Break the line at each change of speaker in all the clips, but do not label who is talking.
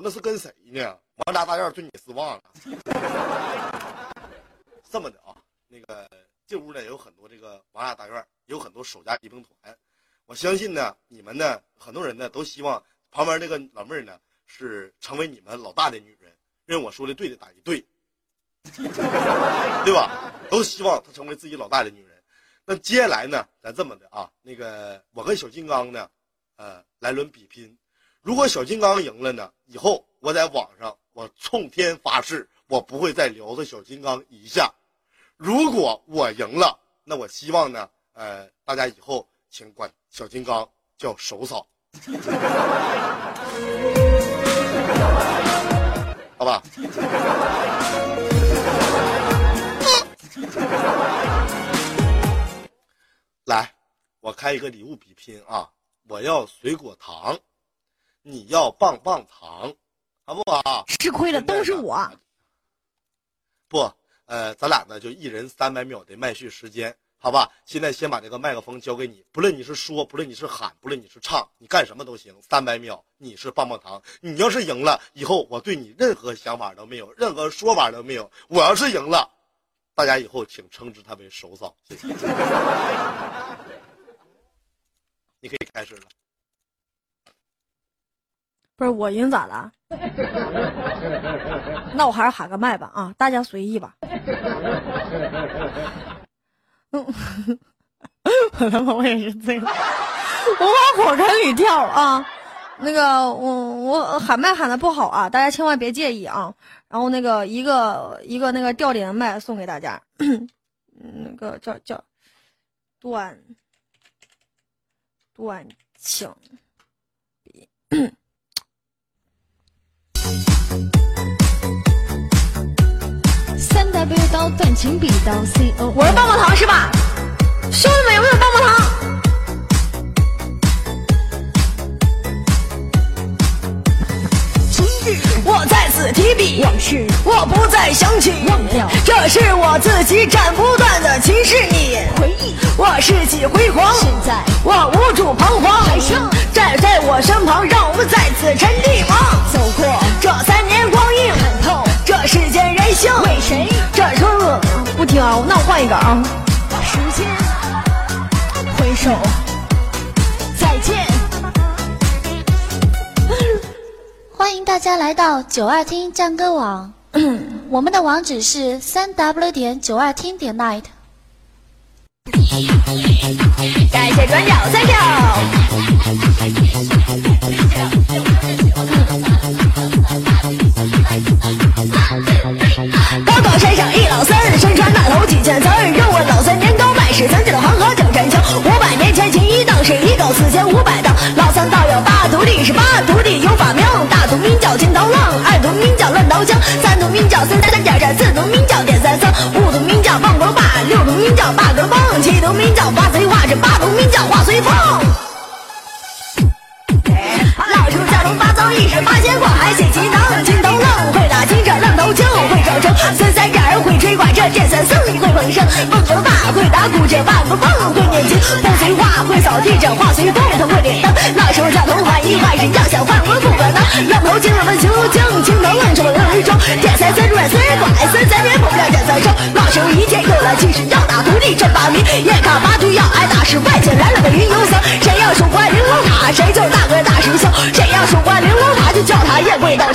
那是跟谁呢？王家大院对你失望了。这么的啊，那个这屋呢有很多这个王家大院，有很多守家一兵团。我相信呢，你们呢很多人呢都希望旁边那个老妹儿呢是成为你们老大的女人。认为我说的对的打一对，对吧？都希望她成为自己老大的女人。那接下来呢，咱这么的啊，那个我跟小金刚呢，呃，来轮比拼。如果小金刚赢了呢，以后我在网上我冲天发誓，我不会再撩着小金刚一下。如果我赢了，那我希望呢，呃，大家以后请管小金刚叫手嫂，好吧？来，我开一个礼物比拼啊！我要水果糖，你要棒棒糖，好不好？
吃亏的都是我。
不，呃，咱俩呢就一人三百秒的麦序时间，好吧？现在先把这个麦克风交给你，不论你是说，不论你是喊，不论你是唱，你干什么都行。三百秒，你是棒棒糖。你要是赢了，以后我对你任何想法都没有，任何说法都没有。我要是赢了，大家以后请称之他为手嫂，谢谢。你可以开始了。
不是我赢咋了？那我还是喊个麦吧啊，大家随意吧。嗯，我他妈我也是醉了，我往火坑里跳啊！那个我我喊麦喊的不好啊，大家千万别介意啊。然后那个一个一个那个吊顶的麦送给大家，那个叫叫断断情
三 W 到断情笔刀 C O，
我是棒棒糖是吧？兄弟们有没有棒棒糖？我在此提笔，
往事
我不再想起，
忘掉
这是我自己斩不断的情是你。
回忆，
我世纪辉煌，
现在
我无助彷徨。
还剩
站在我身旁，让我们在此沉地望。
走过
这三年世间人性。
为谁？
这首不听啊，那我换一个啊。
时间回首，再见。欢迎大家来到九二听战歌网，我们的网址是三 w 点九二听点 night。
感谢转角三票。五百年前秦一当，谁一高四千五百丈。老三道有八徒弟，是八徒弟有法名，大徒名叫金头浪，二徒名叫乱刀枪，三徒名叫三三加山，四徒名叫点三僧，五徒名叫棒棍把，六徒名叫八根棒，七徒名叫八随画，这八徒名叫画随风。老鼠交通八糟一时八仙过海写奇囊，金头浪会打金 trận，浪头枪会招生，孙三斩会吹管这剑三僧会捧声，蹦球大会打鼓这万个棒会念经，风随画会扫地这画随风他会点灯，老鼠交通换一坏人要想换我不可能，浪头精问求精，金头浪手浪一双，剑三僧转随拐，三三别不了剑三生，老手一见有了气势要打徒弟这把名，眼看八徒要挨打是外界来了个云游僧，谁要守关玲珑塔谁就是大哥大师兄，谁要守关玲珑塔就叫他夜跪到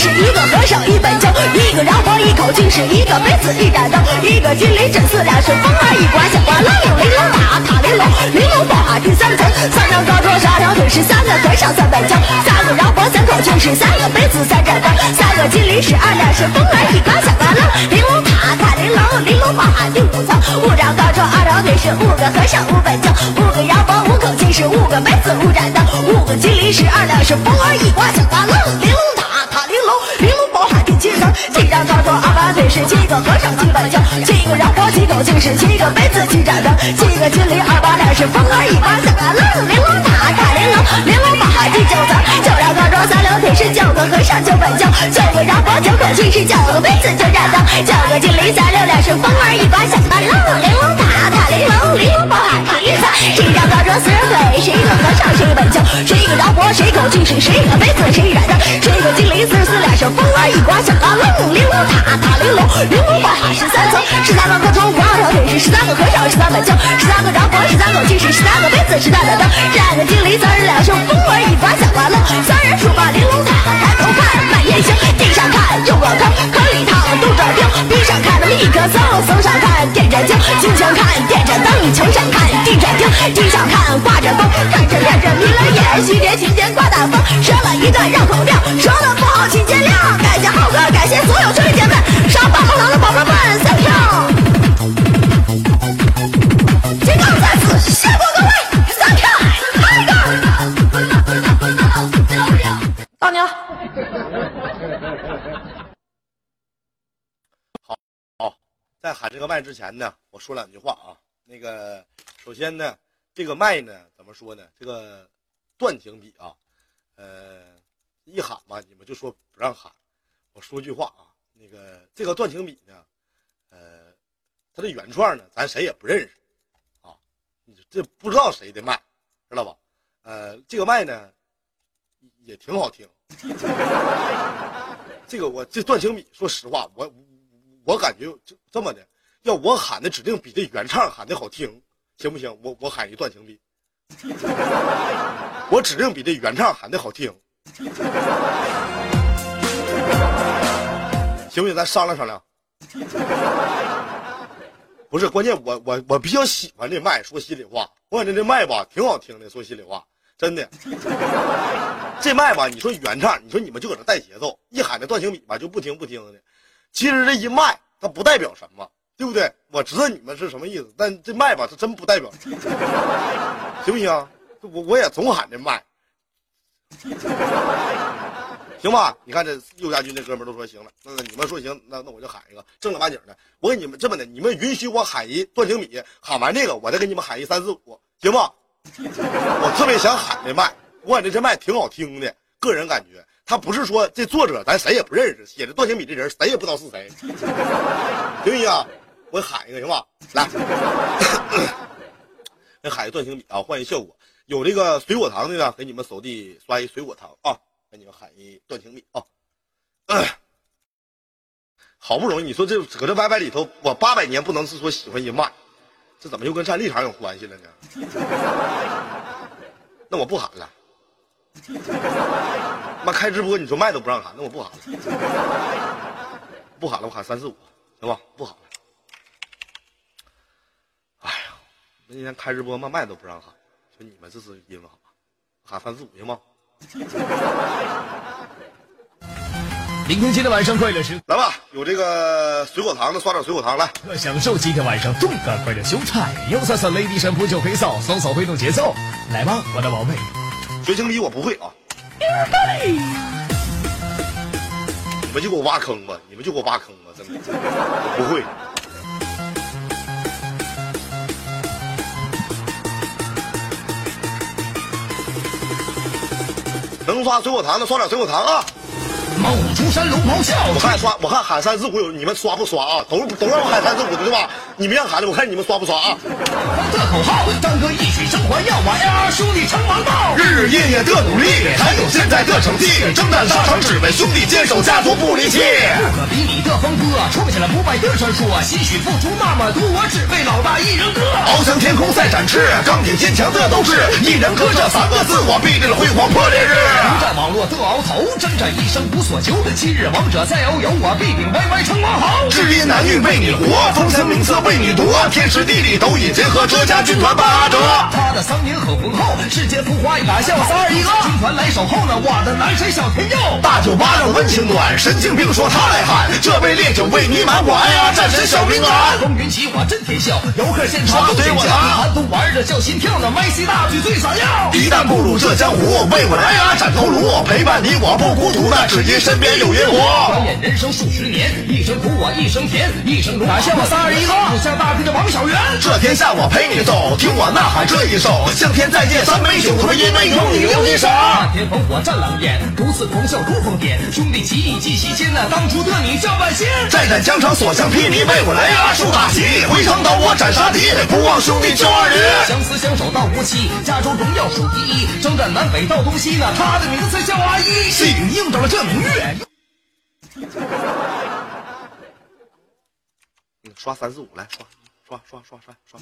是一个和尚一本经，一个燃火一口气是一个杯子一盏灯，一个金铃震四两是风儿一刮响刮楞玲珑塔塔玲珑，玲珑宝塔第三层，三张高桌三条腿是三个和尚三本经，三个燃火三口气是三个杯子三盏灯，三个金铃是二两是风儿一刮响刮楞，玲珑塔塔玲珑，玲珑宝塔第五层，五张高桌二条腿是五个和尚五本经，五个燃火五口气是五个杯子五盏灯，五个金铃是二两是风儿一刮响刮楞，玲珑，第七，张高桌二把腿是七个和尚七本经，七个燃火七口气是七个杯子七盏灯，七个金铃二八两是风儿一刮响刮楞，玲珑塔塔玲珑，玲珑宝塔第九层，九张高桌三条腿是九个和尚九本经，九个燃火九口气是九个杯子九盏灯，九个金铃三六两是风儿一刮响刮楞，玲珑塔塔玲珑，玲珑宝塔第一层，七张高桌四人腿是一个和尚是一本本将。谁个着火谁口进是谁个杯子谁染的？谁个金铃四十四两是风儿一刮响啊玲珑塔塔玲珑，玲珑宝塔十三层，十三个磕头五二条腿是十三个和尚十三本经，十三个着火十三口进是十三个杯子十三盏灯，染个金鳞三十两手风儿一刮响啊楞，三人出把玲珑塔抬头看满天星，地上看又往坑坑里躺肚着钉，地上看的立刻搜，搜上看点着经，经墙看点着灯，墙上看地着钉，地上看挂着风，看着看着迷了眼，西天晴天刮大风，说了一段绕口令，说的不好请见谅，感谢浩哥，感谢所有兄弟姐妹，上棒棒糖的宝贝们，thank you。金刚在此，谢过各位，thank you，嗨哥，到你了。
在喊这个麦之前呢，我说两句话啊。那个，首先呢，这个麦呢，怎么说呢？这个断情笔啊，呃，一喊吧，你们就说不让喊。我说句话啊，那个这个断情笔呢，呃，它的原创呢，咱谁也不认识啊，这不知道谁的麦，知道吧？呃，这个麦呢，也挺好听。这个我这断情笔，说实话，我我感觉就这么的，要我喊的指定比这原唱喊的好听，行不行？我我喊一断情笔，我指定比这原唱喊的好听，行不行？咱商量商量。不是关键，我我我比较喜欢这麦，说心里话，我感觉这麦吧挺好听的，说心里话，真的。这麦吧，你说原唱，你说你们就搁这带节奏，一喊这断情笔吧就不听不听的。其实这一麦它不代表什么，对不对？我知道你们是什么意思，但这麦吧它真不代表，行不行？我我也总喊这麦，行吧？你看这右家军这哥们都说行了，那你们说行，那那我就喊一个正儿八经的。我给你们这么的，你们允许我喊一段情比，喊完这个我再给你们喊一三四五，行不？我特别想喊这麦。我感觉这麦挺好听的，个人感觉，他不是说这作者咱谁也不认识，写的断情笔这人谁也不知道是谁，行不行？我喊一个行吧？来，那喊一个断情笔啊，换一效果。有这个水果糖的呢，给你们手递刷一水果糖啊，给你们喊一段情笔啊。好不容易，你说这搁这 YY 里头，我八百年不能是说喜欢一麦，这怎么又跟站立场有关系了呢？那我不喊了。妈开直播，你说麦都不让喊，那我不喊了，不喊了，我喊三四五，行吧？不喊了。哎呀，那今天开直播，妈麦都不让喊，说你们这是因为啥？喊三四五行吗？
明天今天晚上快乐时
来吧，有这个水果糖的，刷点水果糖来。
刻，享受今天晚上动感快乐秀菜，右三三 Lady 神扑就可以扫，双手挥动节奏，来吧，我的宝贝。
学情比我不会啊，你们就给我挖坑吧，你们就给我挖坑吧，真的，我不会。能刷水果糖的刷点水果糖啊！
猛出山龙咆哮，
我看刷，我看喊三四五有你们刷不刷啊？都都让我喊三四五的对吧？你们让喊的，我看你们刷不刷啊？
的口号，当歌一曲升华耀瓦呀，兄弟成王道，
日日夜夜的努力，才有现在的成绩。征战沙场，只为兄弟坚守家族不离弃。
不可比拟的风波，创下了不败的传说。心血付出那么多，我只为老大一人歌。
翱翔天空赛展翅，钢铁坚强的斗志。一人歌这三个字，我必定辉煌破烈日。
不战网络的鳌头，征战一生无所求。今日王者在遨游，我必定歪歪成王侯。
知音难遇为你活，风神名册为你夺。天时地利都已结合，这家军团八折。
他的桑年很浑厚，世间浮华一把笑。三二一个，军团来守候呢，我的男神小天佑。
大酒吧让温情暖，神经病说他来喊，这杯烈酒为你满，我哎呀战神小平安。
风云起我震天笑，游客现场都尖叫，寒冬玩的叫心跳呢，麦西大举最闪耀。
一旦步入这江湖，为我哎呀斩头颅，陪伴你我不孤独，那只因身边有烟火。
转眼人生数十年，一生苦我一生甜，一生荣感谢我三二一个五下大地的王小源。
这天下我陪你走，听我呐喊这一首，向天再借三杯酒，他妈因为有你留一手。
漫天烽火战狼烟，独此狂笑如疯癫，兄弟情义记心间呐，当初的你叫万仙。
再战疆场所向披靡，为我来阿树大旗，回城刀我斩杀敌，不忘兄弟救二驴。
相思相守到无期，家中荣耀数第一，征战南北到东西呢，他的名字叫阿一，细雨映着了这明月。
嗯刷三四五来刷刷刷刷刷刷。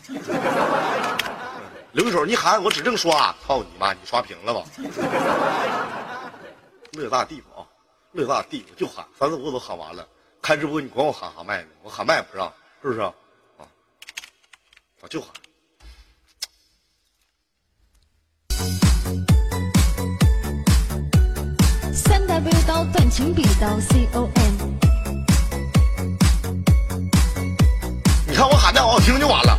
刘一手，你喊我指定刷，操你妈！你刷屏了吧？乐大地方啊，乐大地方就喊三四五我都喊完了。开直播你管我喊喊麦呢，我喊麦不让，是不是啊？啊，我就喊。
三 W 到断情笔刀 C O M。
你看我喊的好好听就完了。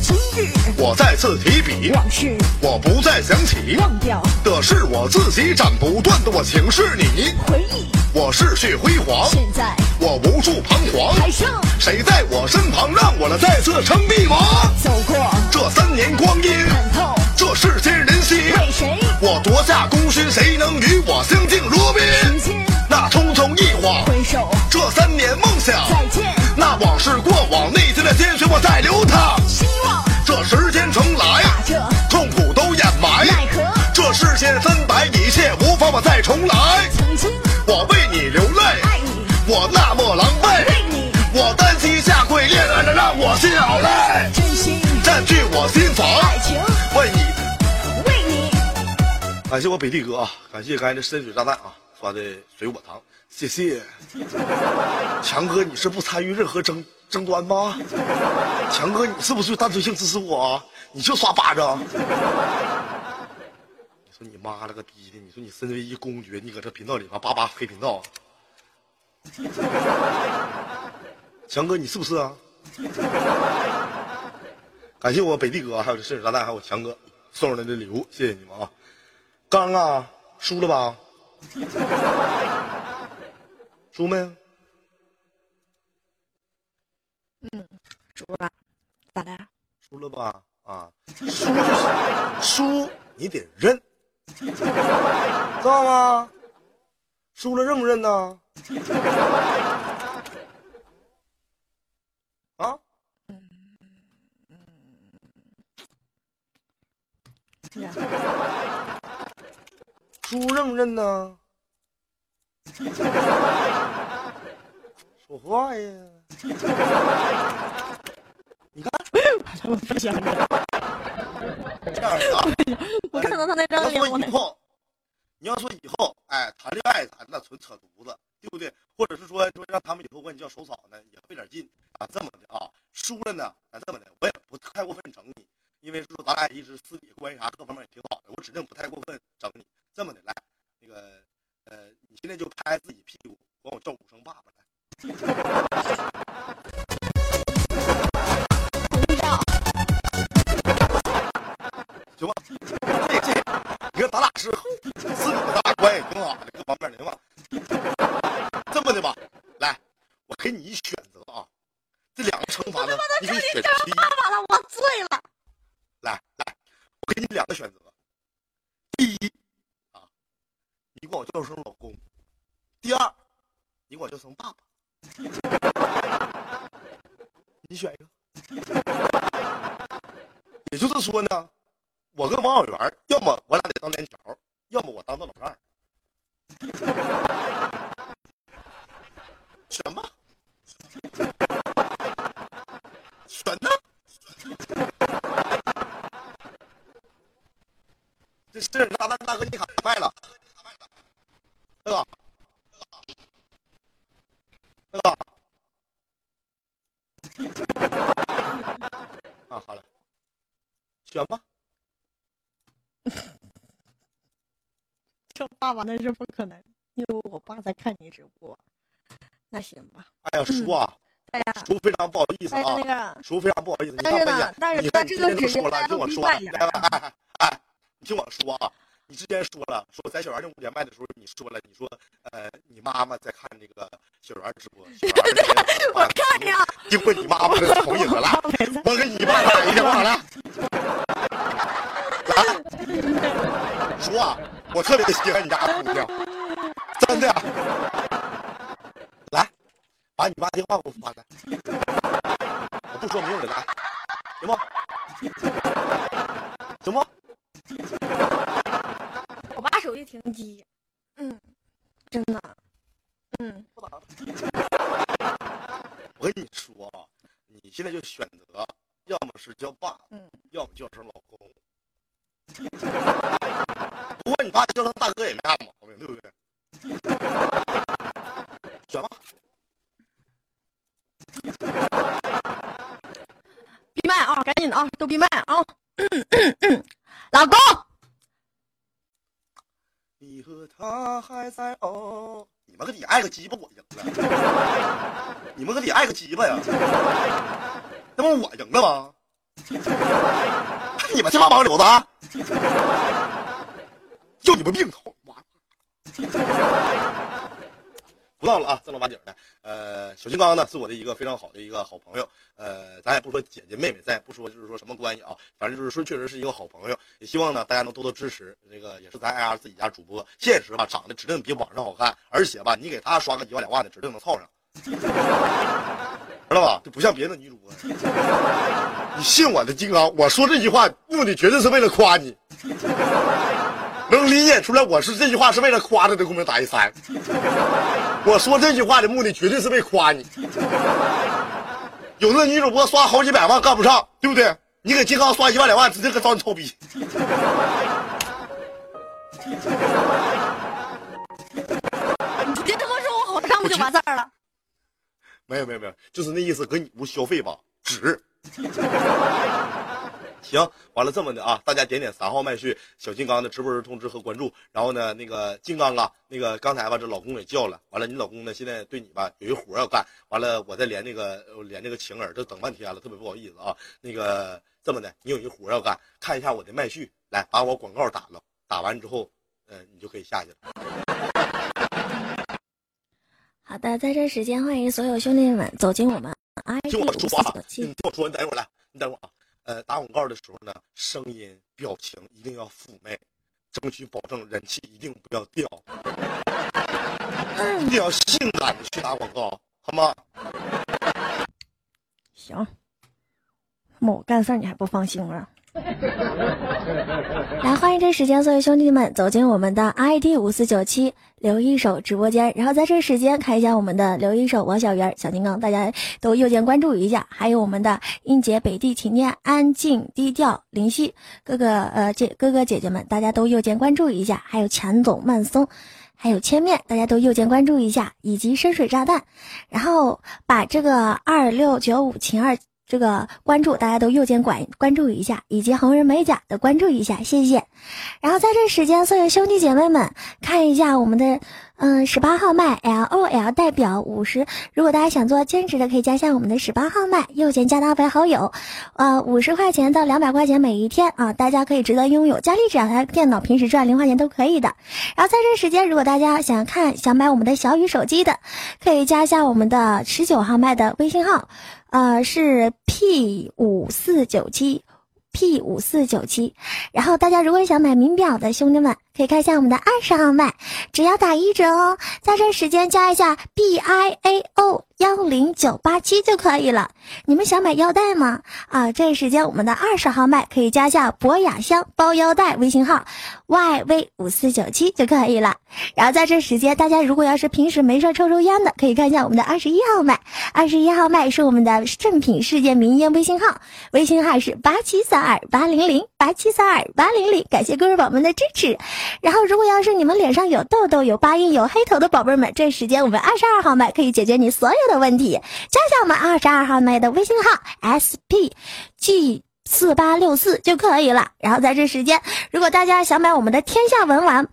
今日
我再次提笔，
往事
我不再想起，
忘掉，
的是我自己斩不断的，我情是你。
回忆
我逝去辉煌，
现在
我无处彷徨。
还剩
谁在我身旁，让我来再次称帝王？
走过，
这三年光阴，
看透
这世间人心，
为谁？
我夺下功勋，谁能与我相敬如宾？那匆匆一晃，
回首
这三年梦想，
再见，
那往事过往，内心的鲜血我在流淌。
希望。
这时间重来，
把这
痛苦都掩埋。
奈何
这世间分白，一切无法我再重来。
曾经。
我为你流泪
爱
泪，
你，
我那么狼狈，
为你。
我单膝下跪，恋爱的让我心好累，
真心
占据我心房。
爱情
为你，
为你，
感谢我北地哥啊，感谢刚才的深水炸弹啊刷的水果糖，谢谢。强哥，你是不参与任何争争端吗？强哥，你是不是单纯性支持我啊？你就刷巴掌。你说你妈了个逼的！你说你身为一公爵，你搁这频道里边叭叭黑频道。强哥，你是不是啊？感谢我北地哥，还有这深水炸弹，还有我强哥送上来的礼物，谢谢你们啊！刚啊，输了吧？输没？
嗯输了吧，咋的？
输了吧？啊，输就输，你得认，知道吗？输了认不认呢？啊？输 认不认呢？说话呀！你看，这样的啊。
我看到他那张脸，
以后，你要说以后，哎，谈恋爱咱那纯扯犊子，对不对？或者是说说让他们以后管你叫手嫂呢，也费点劲啊。这么的啊，输了呢，咱这么的，我也不太过分整你，因为说咱俩一直私底下关系啥各方面也挺好的，我指定不太过分整你。这么的，来，那个呃，你现在就拍自己屁股，管我叫五声爸爸来。行吧，这这，你看咱俩是私底下咱俩关系挺好的，各方面的行吧。这么的吧，来，我给你一选择啊，这两个惩罚呢，你可以选其一。
爸爸了，我醉了。
来来，我给你两个选择。第一啊，你管我叫声老公；第二，你管我叫声爸爸。你选一个。也就是说呢，我跟王小源，要么我俩得当连桥，要么我当他老二。选吧，选呢？这是大大大哥，你卡麦了，大哥，大哥，啊，好了，选吧。
叫爸爸那是不可能，因为我爸在看你直播。那行吧，
哎呀，叔啊，叔非常不好意思啊叔非常不好意思。你
但是呢但是
你看
这个
今天都说了，
时间大家
听我说，
都明白
来吧，哎哎哎，你听我说啊，你之前说了，说在小圆那五连麦的时候，你说了，你说呃，你妈妈在看那个小圆直播，小圆 我看呀，经过你妈妈的投影了，我给你爸打一电话来，来，说啊，我特别喜欢你家姑娘，真的，来，把你爸电话给我发来，我不说明了，来，行吗？行吗？
我爸手机停机，嗯，真的，嗯，
我跟你说啊，你现在就选择，要么是叫爸，
嗯，
要么叫声老公。不过你爸叫声大哥也没啥毛病，对不对？选吧。
闭麦啊，赶紧的啊，都闭麦啊！老公，
你和他还在哦，你们个你爱个鸡巴，我赢了。你们个你爱个鸡巴呀？那不我赢了吗？你们这帮盲流子啊！就你们病头，妈！不闹了啊，正儿八经的。呃，小金刚呢是我的一个非常好的一个好朋友。呃，咱也不说姐姐妹妹，咱也不说就是说什么关系啊，反正就是说确实是一个好朋友。也希望呢大家能多多支持。这个也是咱 AR 自己家主播，现实吧长得指定比网上好看，而且吧你给他刷个一万两万的，指定能凑上，知道吧？就不像别的女主播。你信我的金刚，我说这句话目的绝对是为了夸你。能理解出来，我是这句话是为了夸他的，公屏打一三。我说这句话的目的绝对是为夸你。有的女主播刷好几百万干不上，对不对？你给金刚刷一万两万，直接给找你操逼。
你直接他妈说我好上不就完事儿了？
没有没有没有，就是那意思，搁你屋消费吧，值。行，完了这么的啊，大家点点三号麦序小金刚的直播时通知和关注。然后呢，那个金刚啊，那个刚才吧，这老公也叫了。完了，你老公呢，现在对你吧有一活要干。完了，我再连那个连那个晴儿，这等半天了，特别不好意思啊。那个这么的，你有一活要干，看一下我的麦序，来把我广告打了，打完之后，嗯、你就可以下去了。
好的，在这时间欢迎所有兄弟们走进我们
听我
五四
说啊
九，七
你听我说，你等一会儿来，你等会儿啊。呃，打广告的时候呢，声音、表情一定要妩媚，争取保证人气一定不要掉，一定要性感的去打广告，好吗？
行，那我干事你还不放心啊？来，欢迎这时间所有兄弟们走进我们的 ID 五四九七刘一手直播间，然后在这时间看一下我们的刘一手、王小圆、小金刚，大家都右键关注一下，还有我们的英杰、北地、体念、安静、低调、林夕哥哥呃姐哥哥姐姐们，大家都右键关注一下，还有钱总、慢松。还有千面，大家都右键关注一下，以及深水炸弹，然后把这个二六九五秦二这个关注，大家都右键关关注一下，以及红人美甲的关注一下，谢谢。然后在这时间，所有兄弟姐妹们看一下我们的嗯十八号麦 L O L 代表五十，如果大家想做兼职的，可以加一下我们的十八号麦，右键加他为好友，呃五十块钱到两百块钱每一天啊，大家可以值得拥有，家里只要台电脑，平时赚零花钱都可以的。然后在这时间，如果大家想看想买我们的小雨手机的，可以加一下我们的十九号麦的微信号，呃是 P 五四九七。P 五四九七，然后大家如果想买名表的兄弟们，可以看一下我们的二十号麦，只要打一折哦，在这时间加一下 B I A O 幺零九八七就可以了。你们想买腰带吗？啊，这时间我们的二十号麦可以加一下博雅香包腰带微信号 Y V 五四九七就可以了。然后在这时间，大家如果要是平时没事抽抽烟的，可以看一下我们的二十一号麦，二十一号麦是我们的正品世界名烟微信号，微信号是八七三二八零零八七三二八零零，感谢各位宝宝们的支持。然后如果要是你们脸上有痘痘、有疤印、有黑头的宝贝们，这时间我们二十二号麦可以解决你所有的问题，加上我们二十二号麦的微信号 S P G。四八六四就可以了。然后在这时间，如果大家想买我们的天下文玩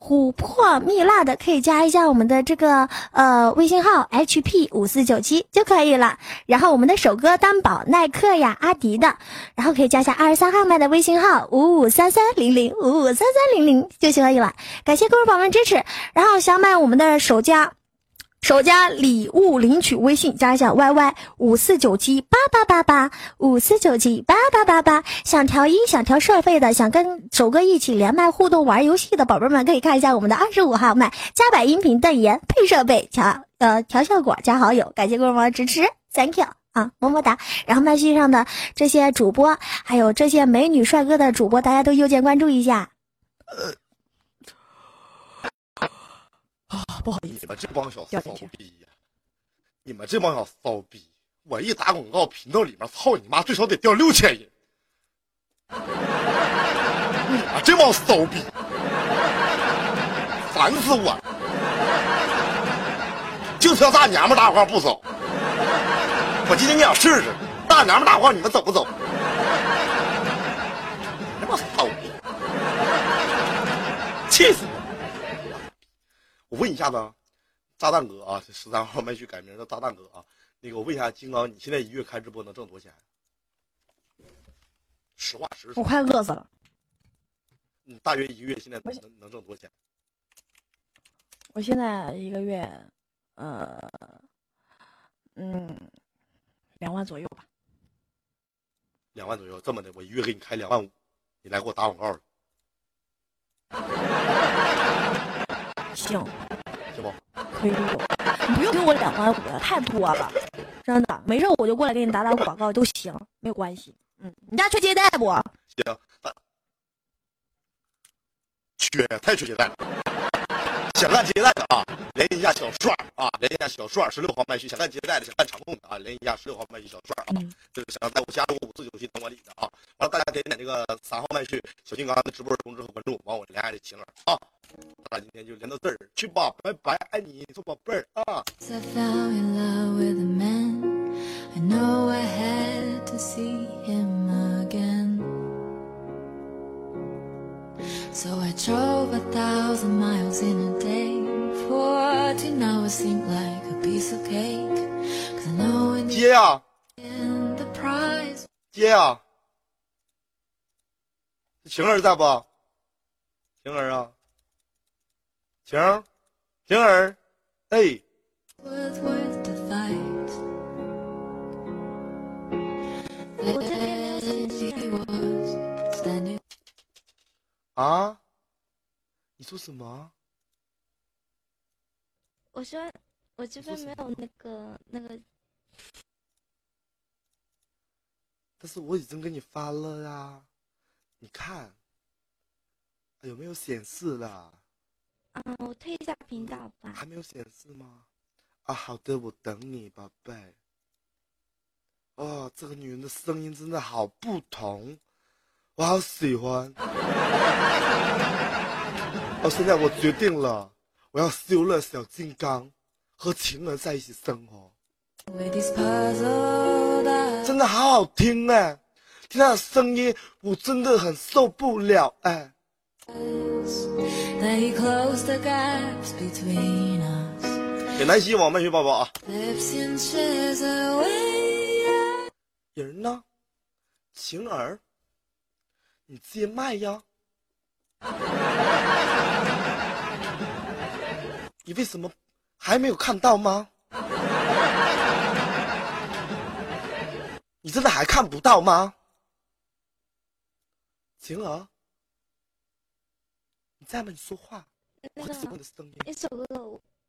琥珀蜜蜡的，可以加一下我们的这个呃微信号 hp 五四九七就可以了。然后我们的首歌担保耐克呀、阿迪的，然后可以加一下二十三号麦的微信号五五三三零零五五三三零零就可以了。感谢各位宝宝们支持。然后想买我们的手机。首家礼物领取微信加一下 yy 五四九七八八八八五四九七八八八八，想调音想调设备的，想跟首哥一起连麦互动玩游戏的宝贝们，可以看一下我们的二十五号麦加百音频代言配设备调呃调效果加好友，感谢各位宝宝支持，thank you 啊么么哒。然后麦序上的这些主播，还有这些美女帅哥的主播，大家都右键关注一下。
啊，不好意思，你们这帮小骚逼呀！你们这帮小骚逼，我一打广告，频道里面操你妈，最少得掉六千人。你们这帮骚逼，烦死我了！就挑大娘们打广告不走，我今天你想试试大娘们打广告，你们走不走？这帮骚逼，气死！我问一下子，炸弹哥啊，这十三号麦序改名叫炸弹哥啊。那个，我问一下金刚，你现在一月开直播能挣多少钱？实话实说。
我快饿死了。
你大约一个月现在能能挣多少钱？
我现在一个月，呃，嗯，两万左右吧。
两万左右，这么的，我一月给你开两万五，你来给我打广告。
行，
行不？
可以，你不用给我两万五，太多了，真的。没事，我就过来给你打打广告都行，没有关系。嗯，你家缺接待不？
行，缺，太缺接待了。想干接待的啊，联系一下小帅啊，联系一下小帅，十六号麦序。想干接待的，想干场控的啊，联系一下十六号麦序小帅啊。这个想在我加入五四九七当管理的啊，完了大家点点这个三号麦序小金刚的直播通知和关注，完我连爱的情儿啊。咱俩今天就连到这儿，去吧，拜拜，爱你，做宝贝儿啊。So I drove a thousand miles in a day. Fourteen hours seemed like a piece of cake. Cause I know in the yeah. end the prize. Yeah. 晴儿在不？晴儿啊，晴儿，晴儿，哎。 啊！你说什么？
我说我这边没有那个那个，
但是我已经给你发了呀，你看有没有显示了？
嗯，我退一下频道吧。
还没有显示吗？啊，好的，我等你，宝贝。哦，这个女人的声音真的好不同。我好喜欢。哦，现在我决定了，我要修了小金刚，和晴儿在一起生活。真的好好听哎，听他的声音，我真的很受不了哎。给南希网麦学宝宝啊。人呢？晴儿。你接麦呀？你为什么还没有看到吗？你真的还看不到吗？晴儿，你在吗？你说话，我很喜欢你的声音。
那首歌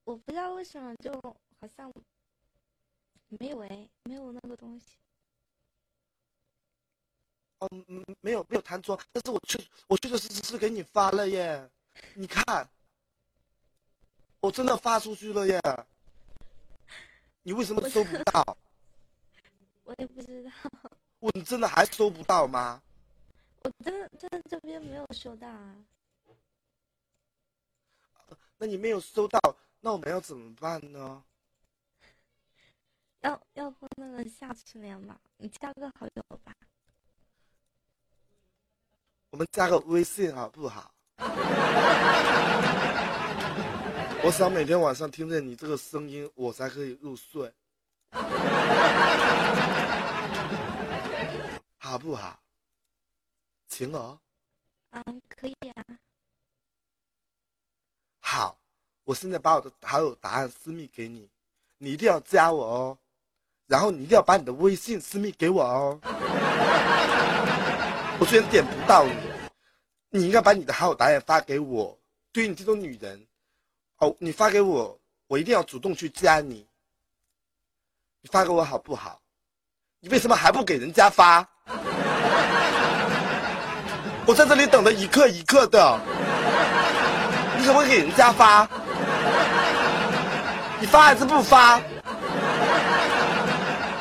我不知道为什么就好像没有哎，没有那个东西。
哦，没有没有弹窗，但是我确我确确实实是给你发了耶，你看，我真的发出去了耶，你为什么收不到？
我也不知道。
我你真的还收不到吗？
我真的真的这边没有收到啊。
那你没有收到，那我们要怎么办呢？
要要不那个下次连吧，你加个好友吧。
我们加个微信好不好？我想每天晚上听见你这个声音，我才可以入睡，好不好？晴儿，
啊，可以啊。
好，我现在把我的好友答案私密给你，你一定要加我哦，然后你一定要把你的微信私密给我哦。我虽然点不到你，你应该把你的好友答案发给我。对于你这种女人，哦，你发给我，我一定要主动去加你。你发给我好不好？你为什么还不给人家发？我在这里等的一刻一刻的，你怎么给人家发？你发还是不发？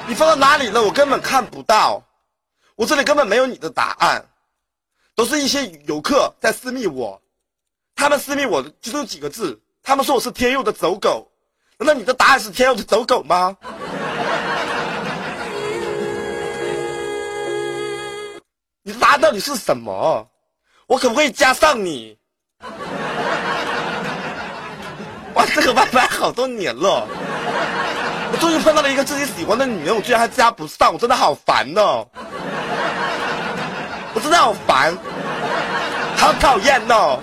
你发到哪里了？我根本看不到，我这里根本没有你的答案，都是一些游客在私密我，他们私密我的就这几个字，他们说我是天佑的走狗，难道你的答案是天佑的走狗吗？你的答案到底是什么？我可不可以加上你？哇，这个 YY 好多年了，我终于碰到了一个自己喜欢的女人，我居然还加不上，我真的好烦哦！我真的好烦，好讨厌哦！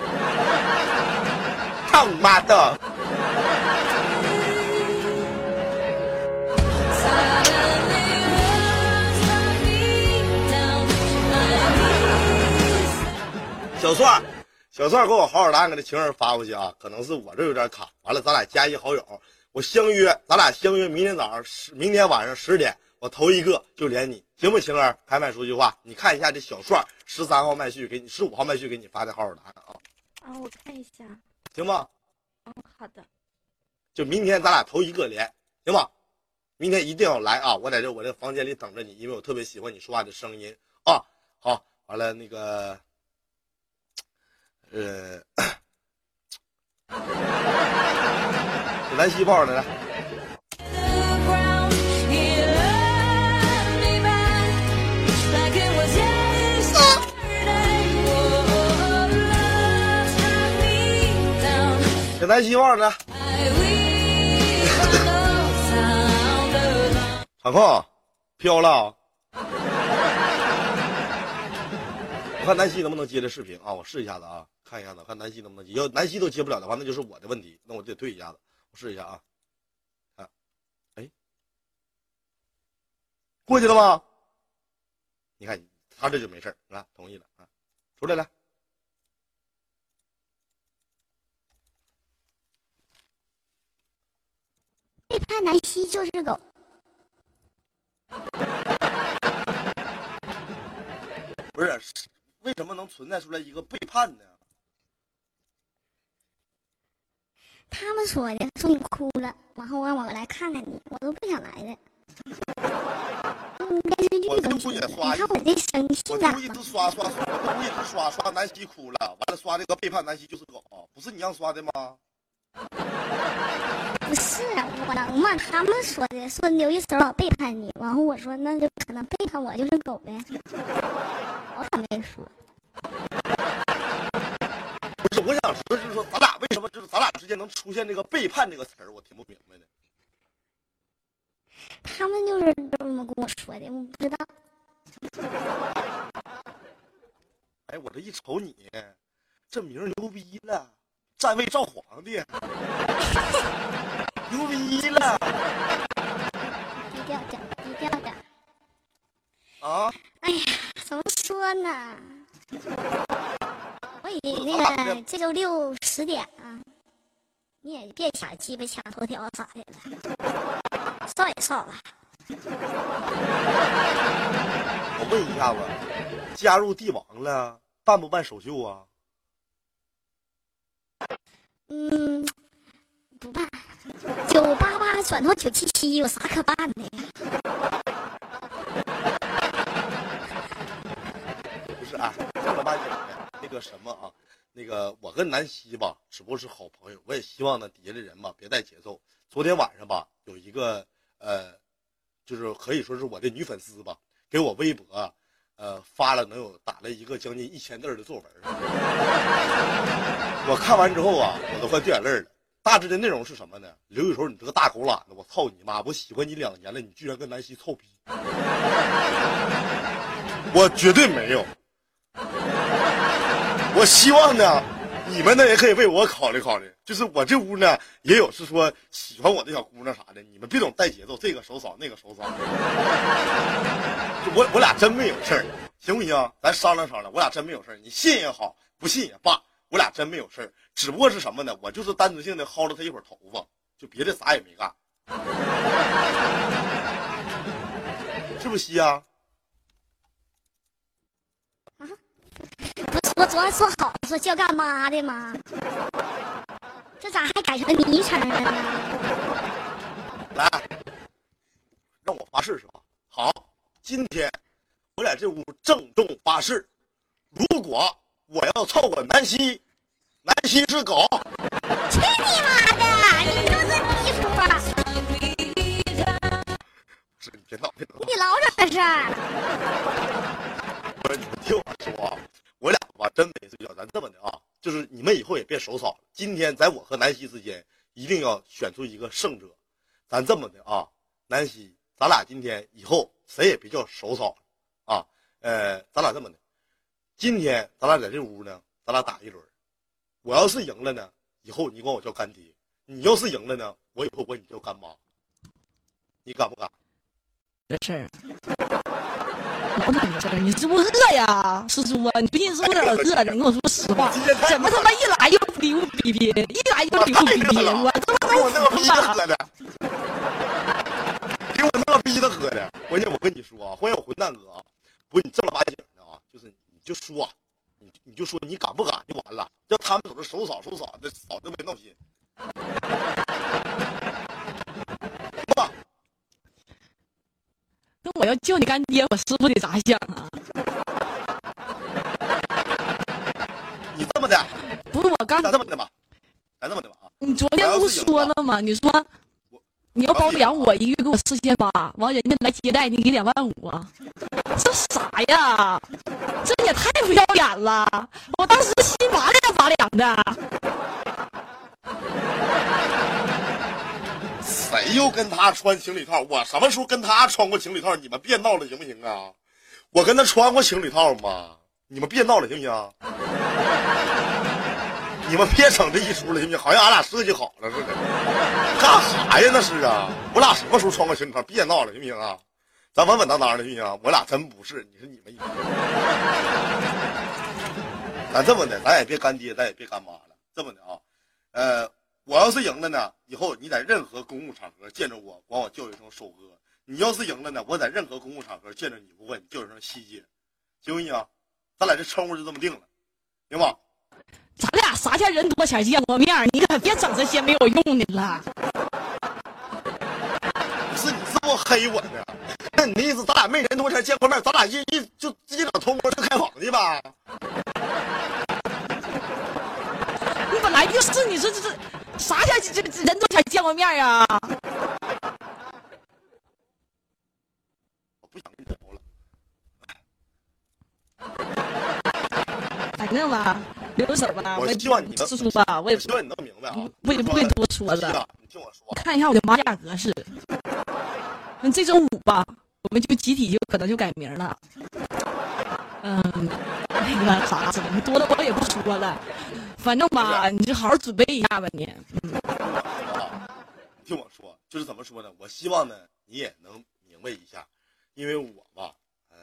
操你妈的！小帅，小帅给我好好答案给那情人发过去啊，可能是我这有点卡。完了，咱俩加一好友，我相约，咱俩相约明天早上十，明天晚上十点，我头一个就连你，行不？行儿，拍卖说句话，你看一下这小帅十三号麦序给你，十五号麦序给你发的好友答案啊，
啊，我看一下。
行吗？
嗯，好的。
就明天咱俩头一个连，行吗？明天一定要来啊！我在这我这房间里等着你，因为我特别喜欢你说话的声音啊。好，完了那个。呃，南希抱着来。南希抱着。场控飘了。我 看南希能不能接这视频啊？我试一下子啊。看一下子，看南希能不能接。要南希都接不了的话，那就是我的问题，那我得退一下子。我试一下啊，啊，哎，过去了吗？你看他这就没事啊，同意了啊，出来了。
背叛南希就是狗。
不是，为什么能存在出来一个背叛呢？
他们说的，说你哭了，然后让我来看看你，我都不想来的。电视剧都是，你看我这生气
我就一直刷刷刷，我就一直刷刷南希哭了，完了刷这个背叛南希就是狗，不是你让刷的吗？
不是，我能吗？他们说的，说刘一手老背叛你，然后我说那就可能背叛我就是狗呗，我可没说。
不是，我想说就是说，咱俩为什么就是咱俩之间能出现这个背叛这个词儿，我听不明白呢。
他们就是这么跟我说的，我不知道。
哎，我这一瞅你，这名牛逼了，站位赵皇帝，牛逼了。
低调点，低调点。
啊？
哎呀，怎么说呢？我以那个这周六十点啊，你也别抢鸡巴抢头条啥的了，扫也扫了。
我问一下子，加入帝王了，办不办首秀啊？
嗯，不办。九八八转到九七七，有啥可办的？
不是啊，正儿八经的。那个什么啊，那个我跟南希吧，只不过是好朋友。我也希望呢，底下的人吧别带节奏。昨天晚上吧，有一个呃，就是可以说是我的女粉丝吧，给我微博呃发了能有打了一个将近一千字的作文。我看完之后啊，我都快掉眼泪了。大致的内容是什么呢？刘雨柔，你这个大狗懒子，我操你妈！我喜欢你两年了，你居然跟南希臭逼！我绝对没有。我希望呢，你们呢也可以为我考虑考虑。就是我这屋呢也有是说喜欢我的小姑娘啥的，你们别总带节奏，这个手扫那个手扫。我我俩真没有事儿，行不行？咱商量商量，我俩真没有事儿，你信也好，不信也罢，我俩真没有事儿。只不过是什么呢？我就是单纯性的薅了他一会儿头发，就别的啥也没干。是不是西啊？
不是说昨晚说好说叫干妈的吗？这咋还改成昵称了呢？
来，让我发誓是吧？好，今天我在这屋郑重发誓，如果我要操过南希，南希是狗。
去你妈的！你就是逼说，
是你别闹，别闹。
你老惹事儿。
不是你们听我说啊，我俩吧真没睡觉。咱这么的啊，就是你们以后也别手扫了。今天在我和南希之间，一定要选出一个胜者。咱这么的啊，南希，咱俩今天以后谁也别叫手扫了啊。呃，咱俩这么的，今天咱俩在这屋呢，咱俩打一轮。我要是赢了呢，以后你管我叫干爹；你要是赢了呢，我以后管你叫干妈。你敢不敢？
这事儿，老怎么事？你是不是饿呀，师叔啊？你最近是不是有点饿了？你跟我说实话，怎么他妈一来又离我比拼，一来又离我比拼，我他妈
给我那个逼的！喝的，给我那个逼的喝的。关键我跟你说啊，欢迎我混蛋哥啊，不是你正儿八经的啊，就是你就说，你你就说你敢不敢就完了，叫他们总是手扫手扫的，扫都没闹心。行吧，
那我要叫你干爹，我师傅得咋想啊？
你这么的，
不是我刚
咱这么的吧，咱这么的吧啊，
你昨天不是说了吗？你说你要包养我一个月给我四千八，完人家来接待你给两万五啊？这啥呀？这也太不要脸了！我当时心拔凉拔凉的。
谁又跟他穿情侣套？我什么时候跟他穿过情侣套？你们别闹了，行不行啊？我跟他穿过情侣套吗？你们别闹了，行不行？你们别整这一出了，行不行？好像俺俩设计好了似的，干啥呀？那是啊，我俩什么时候穿过情侣套？别闹了，行不行啊？咱稳稳当当的，行不行？我俩真不是，你说你们一，咱这么的，咱也别干爹，咱也别干妈了，这么的啊，呃。我要是赢了呢，以后你在任何公共场合见着我，管我叫一声收哥；你要是赢了呢，我在任何公共场合见着你，不管你叫一声西姐，行不行啊？咱俩这称呼就这么定了，行吧？
咱俩啥叫人多钱见过面？你可别整这些没有用的了。
不是你这不黑我呢？那 你的意思，咱俩没人多钱见过面，咱俩一一就直接整通摸就开房去吧？
你本来就是，你说这这啥叫这这人多钱见过面啊？
我不想跟你聊了。
反正吧，留守吧，
我
也
希望你能
叔叔吧，我也
我希望你能明白啊！
我也不会多说
是啊
的。，
你听我说，
看一下我的马甲格式。那这周五吧，我们就集体就可能就改名了。嗯，那个啥多了我也不说了。反正吧，你就好好准备一下吧，你。嗯，
啊，你听我说，就是怎么说呢？我希望呢，你也能明白一下，因为我吧，呃，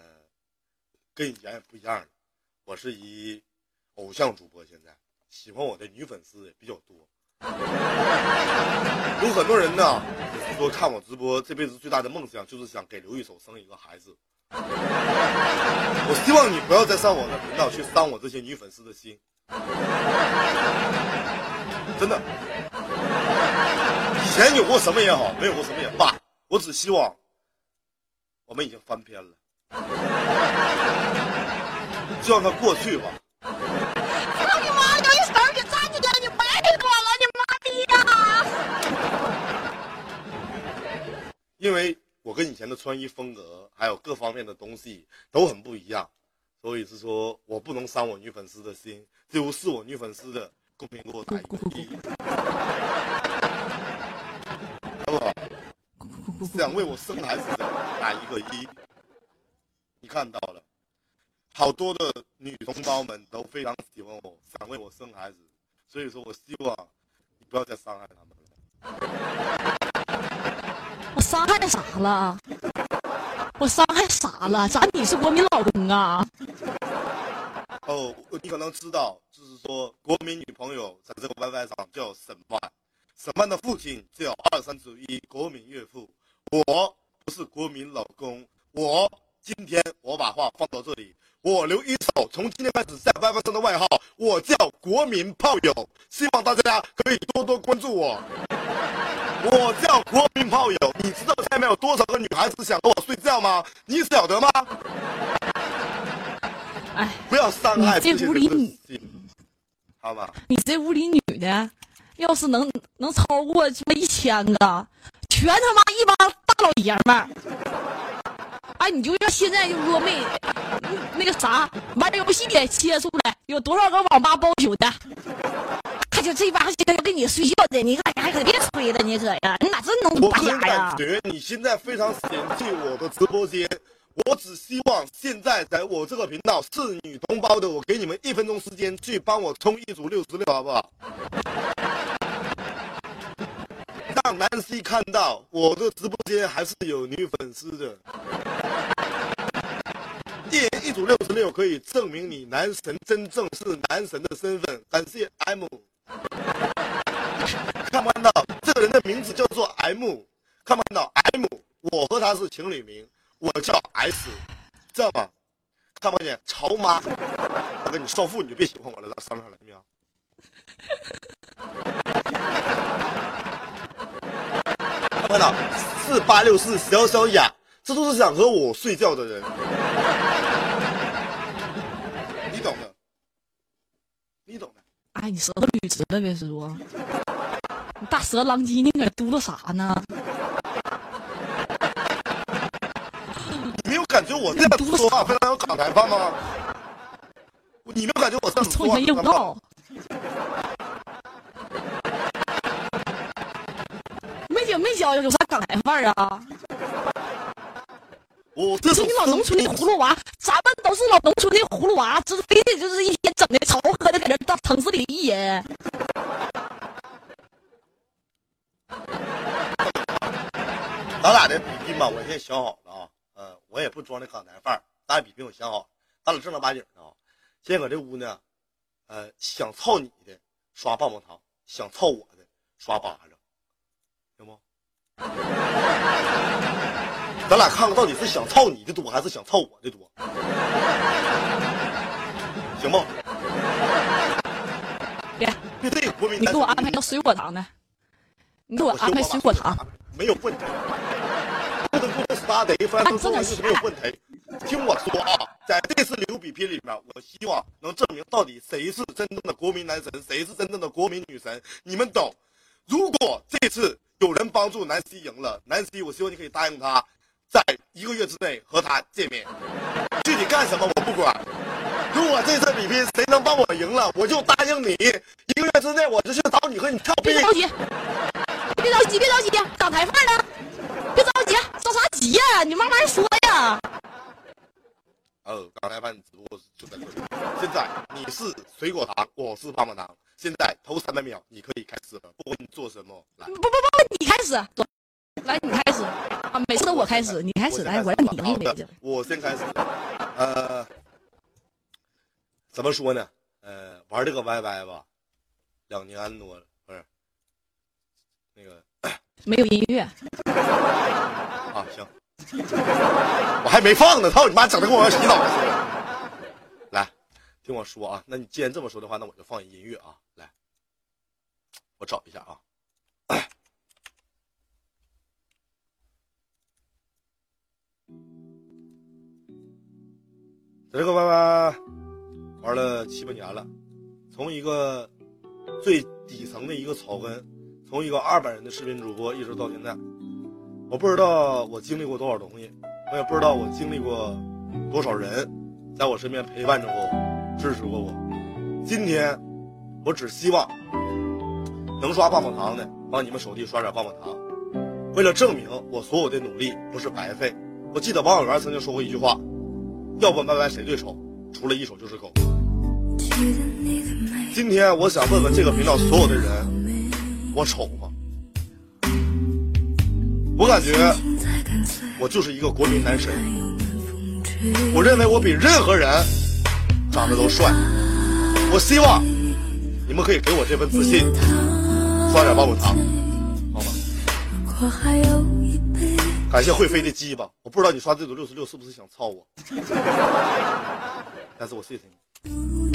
跟以前也不一样了，我是一偶像主播，现在喜欢我的女粉丝也比较多，有很多人呢说看我直播，这辈子最大的梦想就是想给刘一手生一个孩子。我希望你不要再上我的频道去伤我这些女粉丝的心，真的。以前有过什么也好，没有过什么也罢，我只希望我们已经翻篇了，就让它过去吧。
操你妈！手给你白我了，你妈逼呀！
因为我跟以前的穿衣风格还有各方面的东西都很不一样，所以是说我不能伤我女粉丝的心，最后是我女粉丝的公屏给我打一个一，好不好？想为我生孩子打一个一，你看到了，好多的女同胞们都非常喜欢我，想为我生孩子，所以说我希望你不要再伤害他们了。
我伤害啥了？我伤害啥了？咋你是国民老公啊？
哦，你可能知道，就是说国民女朋友在这个 YY 上叫沈曼，沈曼的父亲叫二三九一国民岳父。我不是国民老公，我今天我把话放到这里，我刘一手从今天开始在 YY 上的外号我叫国民炮友，希望大家可以多多关注我。我叫国民炮友，你知道下面有多少个女孩子想和我睡觉吗？你晓得吗？
哎，
不要伤害
你这屋里女
心，好吧？
你这屋里女的，要是能能超过一千个，全他妈一帮大老爷们儿。哎，你就像现在就说没那个啥玩游戏的切出来，有多少个网吧包宿的？他就这帮现在要跟你睡觉的，你可还可别吹了，你可呀，你哪真能打
我感？觉你现在非常嫌弃我的直播间，我只希望现在在我这个频道是女同胞的，我给你们一分钟时间去帮我冲一组六十六，好不好？让南希看到我的直播间还是有女粉丝的。一人一组六十六可以证明你男神真正是男神的身份。感谢 M。看不看到这个人的名字叫做 M？看不看到 M？我和他是情侣名，我叫 S，知道吗？看不见？潮妈，我跟你少妇你就别喜欢我了，咱商量了，没有？看不看到？四八六四小小雅，这都是想和我睡觉的人，你懂的，你懂的。
哎，你舌头捋直了别说，你大舌狼藉，你搁这嘟噜啥呢？
你没有感觉我这样说话非常有港台范吗？你没有感觉我这样说话
有
非常棒
道。没听没教有啥港台范儿啊？
我这
是你老农村的葫芦娃，咱们都是老农村的葫芦娃，这非得就是一天整的潮喝的，搁这到城市里一人。
咱俩的比拼吧，我现在想好了啊，呃，我也不装那港台范儿，咱俩比拼我想好，咱俩正儿八经的啊。现在搁这屋呢，呃，想操你的刷棒棒糖，想操我的刷巴掌，行不？咱俩看看到底是想操你的多还是想操我的多，行不？国民
你给我安排个水果糖的，你给我安排水果糖。
没有问题。听我说啊，在这次流比拼里面，我希望能证明到底谁是真正的国民男神，谁是真正的国民女神，你们懂？如果这次有人帮助南希赢了，南希，我希望你可以答应他，在一个月之内和他见面。具体干什么我不管。如果这次比拼谁能帮我赢了，我就答应你，一个月之内我就去找你和你跳冰。
别着急，别着急，别着急，港台范儿呢？别着急，着啥急呀、你慢慢说呀。
哦，刚才饭直播就在这里。现在你是水果糖，我是棒棒糖。现在头三百秒你可以开始了，不管你做什么，来
不，不不不，你开始，来你开始啊，每次都我开始，你开始，来，我让你赢一。
我先开始。呃，怎么说呢？呃，玩这个 YY 吧，两年多了，不是那个
没有音乐，
啊，行，我还没放呢，操你妈，整的跟我要洗澡似的。来，听我说啊，那你既然这么说的话，那我就放音乐啊。来，我找一下啊。在 这个 YY 玩了七八年了，从一个最底层的一个草根，从一个二百人的视频主播，一直到现在。我不知道我经历过多少东西，我也不知道我经历过多少人，在我身边陪伴着我，支持过我。今天，我只希望能刷棒棒糖的，往你们手机刷点棒棒糖；为了证明我所有的努力不是白费，我记得王小源曾经说过一句话：“要问 Y Y 谁最丑，除了一手就是狗。”今天我想问问这个频道所有的人，我丑吗？我感觉我就是一个国民男神，我认为我比任何人长得都帅。我希望你们可以给我这份自信，刷点棒棒糖，好吗？感谢会飞的鸡巴，我不知道你刷这组六十六是不是想操我，但是我谢谢你。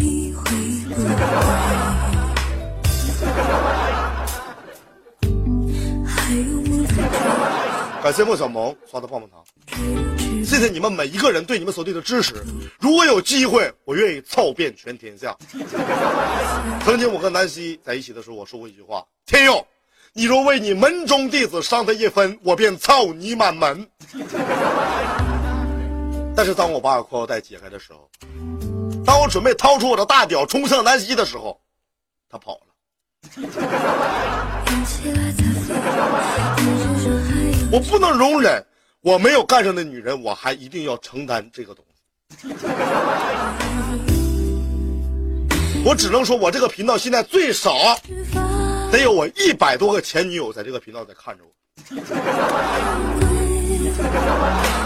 感谢莫小萌刷的棒棒糖，谢谢你们每一个人对你们所对的支持。如果有机会，我愿意操遍全天下。曾经我和南希在一起的时候，我说过一句话：天佑，你若为你门中弟子伤他一分，我便操你满门。但是当我把裤腰带解开的时候，当我准备掏出我的大屌冲向南希的时候，他跑了。我不能容忍我没有干上的女人，我还一定要承担这个东西。我只能说，我这个频道现在最少得有我一百多个前女友在这个频道在看着我。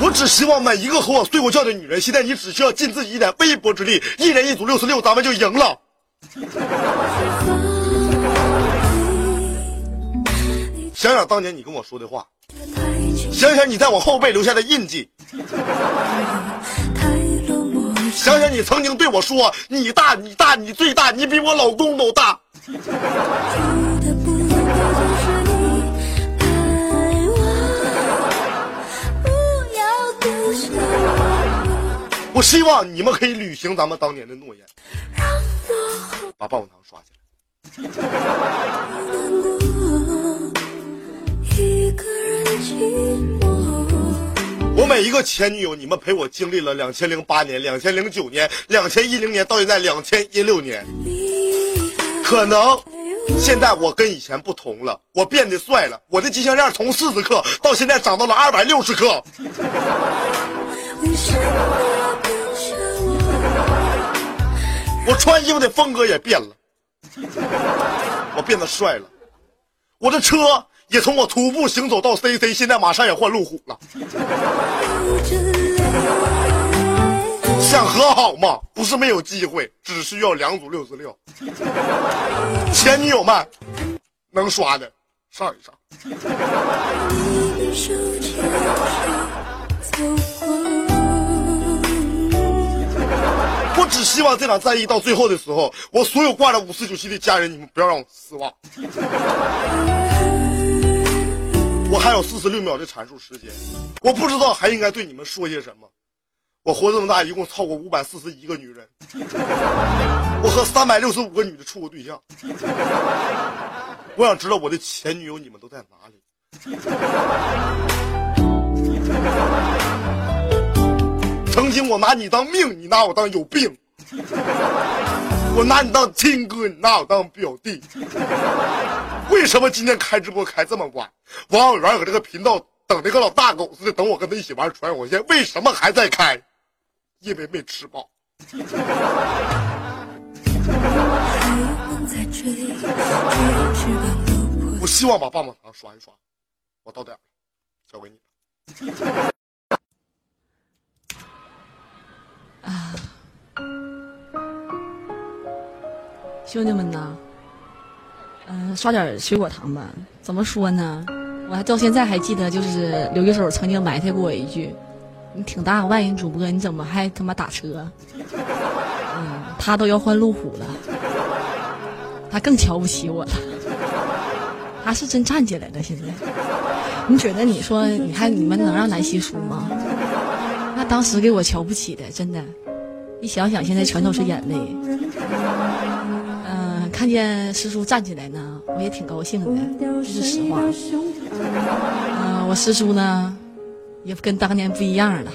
我只希望每一个和我睡过觉的女人，现在你只需要尽自己一点微薄之力，一人一组六十六，咱们就赢了。想想当年你跟我说的话，想想你在我后背留下的印记，想想你曾经对我说：“你大，你大，你最大，你比我老公都大。” 我希望你们可以履行咱们当年的诺言，把棒棒糖刷起来。我每一个前女友，你们陪我经历了两千零八年、两千零九年、两千一零年，到现在两千一六年。可能现在我跟以前不同了，我变得帅了，我的金项链从四十克到现在涨到了二百六十克。我穿衣服的风格也变了，我变得帅了，我的车也从我徒步行走到 CC，现在马上也换路虎了。想和好吗？不是没有机会，只需要两组六十六。前女友们，能刷的上一上。我只希望这场战役到最后的时候，我所有挂着五四九七的家人，你们不要让我失望。我还有四十六秒的阐述时间，我不知道还应该对你们说些什么。我活这么大，一共操过五百四十一个女人，我和三百六十五个女的处过对象。我想知道我的前女友你们都在哪里？曾经我拿你当命，你拿我当有病；我拿你当亲哥，你拿我当表弟。为什么今天开直播开这么晚？王小元搁这个频道等那个老大狗似的，等我跟他一起玩传火线，为什么还在开？因为没吃饱。我希望把棒棒糖刷一刷，我到点了，交给你。
啊，兄弟们呐，嗯、刷点水果糖吧。怎么说呢？我还到现在还记得，就是刘一手曾经埋汰过我一句：“你挺大个外人主播，你怎么还他妈打车？” 嗯，他都要换路虎了，他更瞧不起我了。他是真站起来了，现在。你觉得你说，你看你们能让南希输吗？那当时给我瞧不起的，真的，一想想现在全都是眼泪。嗯、看见师叔站起来呢，我也挺高兴的，这是实话。嗯、我师叔呢，也跟当年不一样了。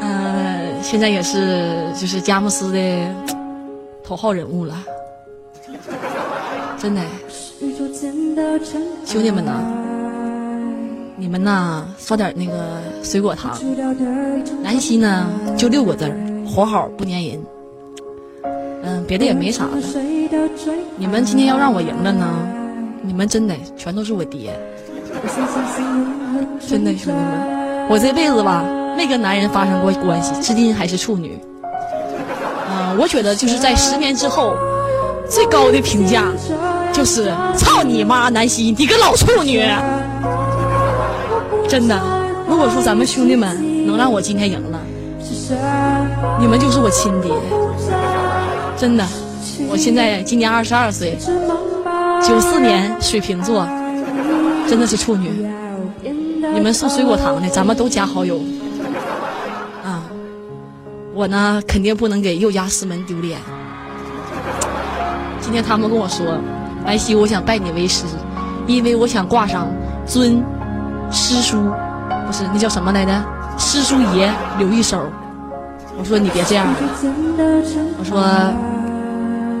嗯、现在也是就是佳木斯的头号人物了，真的。兄弟们呐，你们呐刷点那个水果糖。南希呢就六个字儿，活好不粘人。嗯，别的也没啥了。你们今天要让我赢了呢，你们真的全都是我爹。真的兄弟们，我这辈子吧没跟男人发生过关系，至今还是处女。嗯、我觉得就是在十年之后，最高的评价就是操你妈，南希，你个老处女！真的，如果说咱们兄弟们能让我今天赢了，你们就是我亲爹。真的，我现在今年二十二岁，九四年水瓶座，真的是处女。你们送水果糖的，咱们都加好友。啊，我呢肯定不能给佑家师门丢脸。今天他们跟我说，白希，我想拜你为师，因为我想挂上尊师叔，不是那叫什么来着？师叔爷刘一手。我说你别这样，我说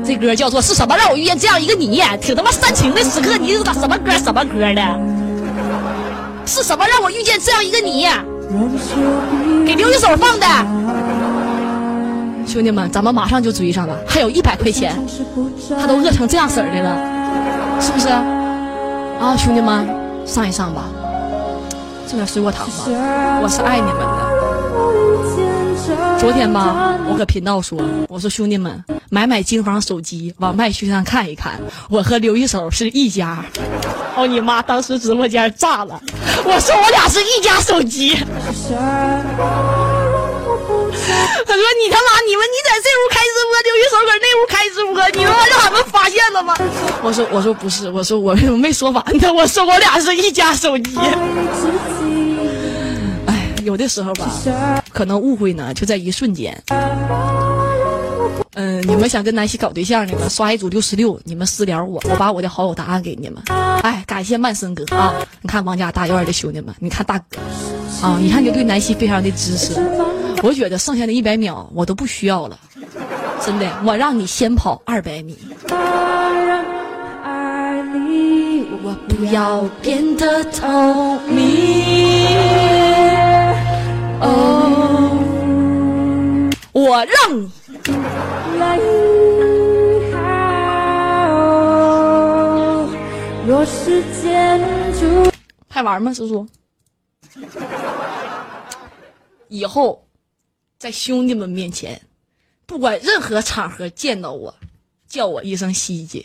这歌叫做是什么让我遇见这样一个你，挺他妈煽情的时刻，你是打什么歌什么歌的？是什么让我遇见这样一个你？给刘一手放的。兄弟们，咱们马上就追上了，还有一百块钱，他都饿成这样式儿的了，是不是？啊，兄弟们，上一上吧，送点水果糖吧，我是爱你们的。昨天吧，我搁频道说，我说兄弟们，买买金房手机，往麦序上看一看，我和刘一手是一家。哦你妈！当时直播间炸了，我说我俩是一家手机。他说你他妈你们你在这屋开直播，刘一手搁那屋开直播，你他妈让俺们发现了吗？我说我说不是，我说我我没说完呢？我说我俩是一家手机。哎，有的时候吧，可能误会呢就在一瞬间。嗯，你们想跟南希搞对象的吗？刷一组六十六，你们私聊我，我把我的好友答案给你们。哎，感谢曼森哥啊！你看王家大院的兄弟们，你看大哥啊，你看就对南希非常的支持。我觉得剩下的一百秒我都不需要了，真的，我让你先跑二百米。我不要变得透明。哦，我让你。还玩吗，叔叔？以后在兄弟们面前，不管任何场合见到我，叫我一声西姐。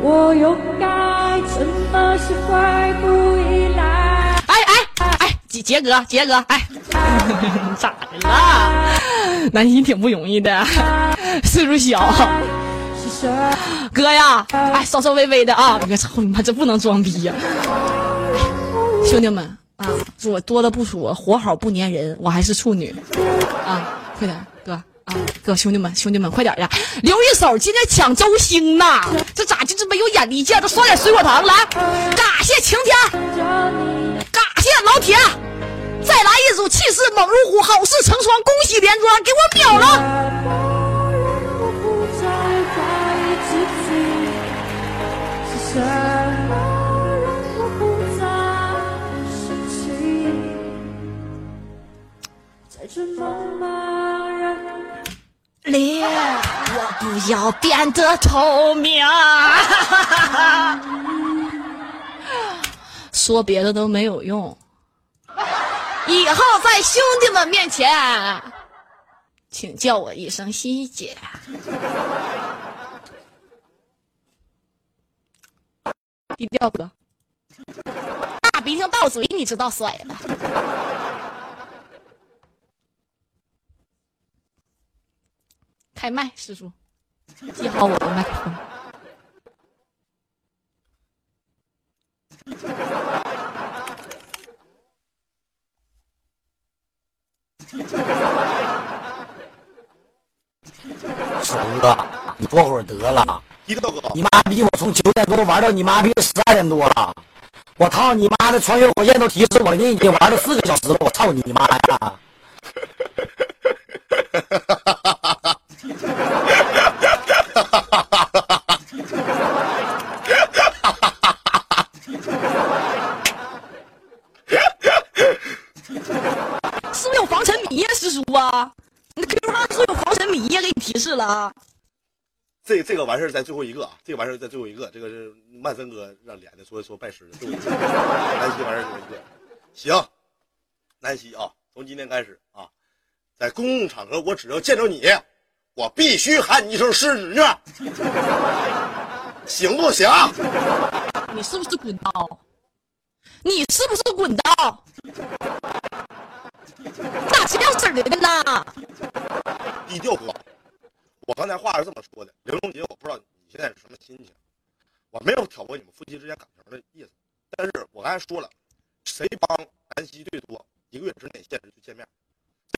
我又该怎么释怀不依赖？哎哎哎，杰杰哥，杰哥，哎，咋的了？南希挺不容易的，岁数小。哥呀，哎，稍稍微微的啊！别操你妈，这不能装逼呀！兄弟们啊，我多了不说，活好不粘人，我还是处女啊！快点，哥啊，哥，兄弟们，兄弟们，快点呀！留一手，今天抢周星呐！这咋就这么有眼力见？都刷点水果糖来！感谢晴天，感谢老铁，再来一组气势猛如虎，好事成双，恭喜连庄，给我秒了！我不要变得透明。说别的都没有用，以后在兄弟们面前，请叫我一声西姐。低调哥，大鼻涕到嘴，你知道甩了。开麦，师叔，记好我的麦克风。
手哥，你坐会儿得了。你妈逼我从九点多玩到你妈逼十二点多了，我操你妈的穿越火线都提示我了，你已经玩了四个小时了，我操你妈呀！
黄师叔啊，你 QQ 号是有黄晨米呀，给你提示了啊。
这这个完事儿在最后一个啊，这个完事儿在最后一个，这个是曼森哥让连的，所以说拜师的最后一个，南希完事儿最后一个。行，南希啊，从今天开始啊，在公共场合我只要见着你，我必须喊你一声师女，行不行？
你是不是滚刀？你是不是滚刀？咋这样式儿的呢？
低调哥，我刚才话是这么说的，刘龙杰，我不知道你现在是什么心情，我没有挑拨你们夫妻之间感情的意思，但是我刚才说了，谁帮南希最多，一个月之内限时去见面；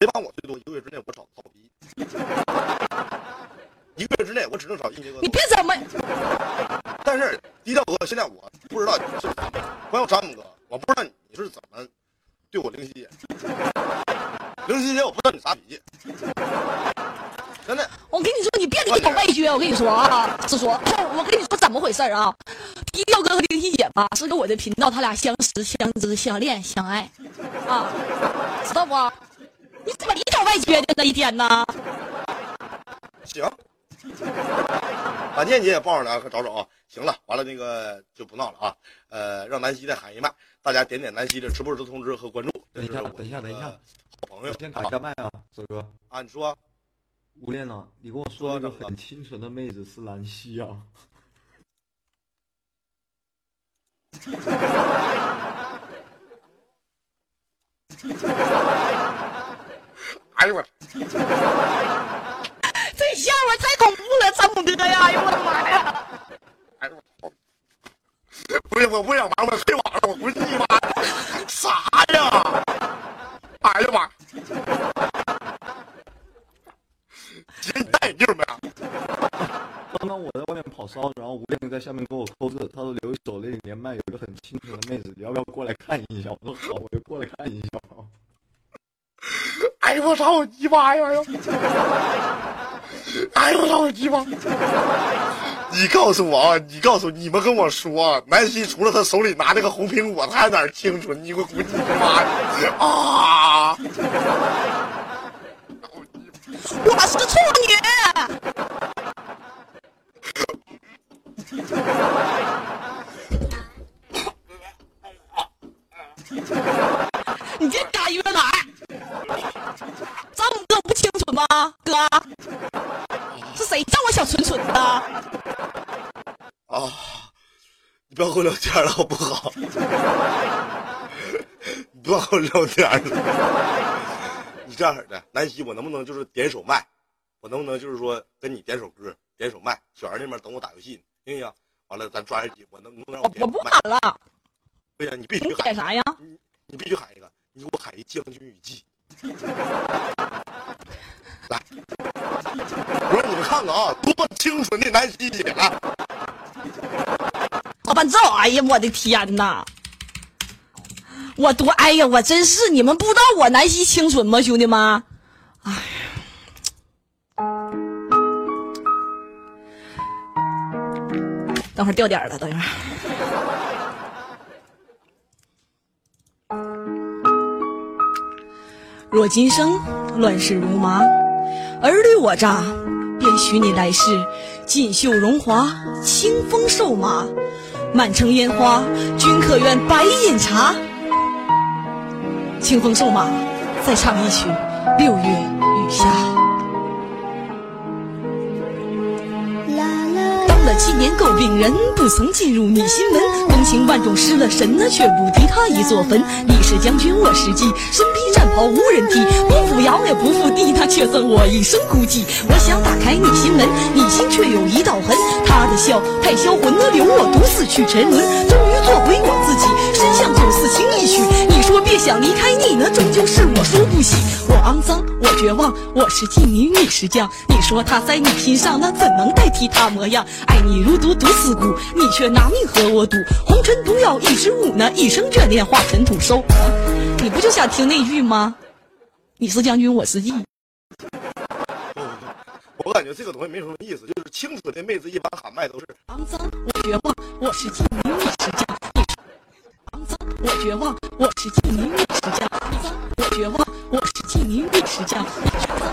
谁帮我最多，一个月之内我找曹逼，一个月之内我只能找一杰哥
你。别怎么，
但是低调哥，现在我不知道你是怎么，关于詹姆哥，我不知道你是怎么对我灵犀姐，灵犀姐，我不知道你啥脾气，真的。
我跟你说，你别里挑外撅。我跟你说啊，是说，我跟你说怎么回事啊？低调哥和灵犀姐吧，是跟我的频道，他俩相识、相知、相恋、相爱，啊，知道不？你怎么里挑外撅的那一天呢？
行，把念姐也抱上来，快找找啊。行了，完了那个就不闹了啊。呃，让南希再喊一麦，大家点点南希的直播时通知和关注。
等一下
我
等一下等一下
好朋友。
先打一下麦啊，泽哥。
啊，你说
吴恋呢？你跟我说一个很清纯的妹子是兰溪啊。
哎呦我，
这笑话太恐怖了，詹姆哥呀！哎呦我的妈呀！
哎呦我，不是我不想玩，我退网了，我不是 你妈啥呀？哎呀妈！姐，你戴眼镜没？
刚刚我在外面跑骚，然后吴靓在下面给我扣字，他说留一手那里连麦有个很清纯的妹子，你要不要过来看一下？我说好，我就过来看一下。
哎呦我操我鸡巴呀！哎呦我操我鸡巴！你告诉我啊，你告诉你们跟我说，啊南希除了他手里拿那个红苹果，他还哪儿清纯？你给我滚你妈呀！啊！
我是处女。你这嘎约哪儿？詹姆哥不清楚吗？哥，是谁叫我小纯纯的？
啊！你不要跟我聊天了好不好？你不要跟我聊天了。你这样式的，南希，我能不能就是点首麦？我能不能就是说跟你点首歌，点首麦？小孩那边等我打游戏呢，行不行？完了，咱抓耳机，我能能不能让我
我我不？喊了，
对呀，你必须
你
喊
点啥呀？
你你必须喊一个，你给我喊一《将军雨季》。来，我让你们看看啊，多么清纯的南希姐啊！
伴奏，哎呀，我的天哪！我多，哎呀，我真是，你们不知道我南希清纯吗，兄弟们？哎呀，等会儿掉点儿了，等一会儿。若今生乱世如麻，儿女我诈，便许你来世锦绣荣华，清风瘦马，满城烟花，君可愿白饮茶？清风瘦马，再唱一曲《六月雨下》。七年诟病人，不曾进入你心门。风情万种失了神，却不敌他一座坟。你是将军，我是妓，身披战袍无人替。不服尧也不服地，他却赠我一生孤寂。我想打开你心门，你心却有一道痕。他的笑太销魂，留我独自去沉沦。终于做回我自己，身向九四情一曲。你说别想离开你呢，终究是我输不起。我肮脏，我绝望，我是妓女，你是将。你说他在你心上，那怎能代替他模样？爱你如毒毒死骨，你却拿命和我赌。红尘毒药一支舞呢，一生眷恋化尘土收。你不就想听那句吗？你是将军，我是妓。
我感觉这个东西没什么意思，就是清纯的妹子一般喊麦都是
肮脏，我绝望，我是妓女，你是将。脏，我绝望，我是妓女，你是将。我绝望，我是妓女玉石匠，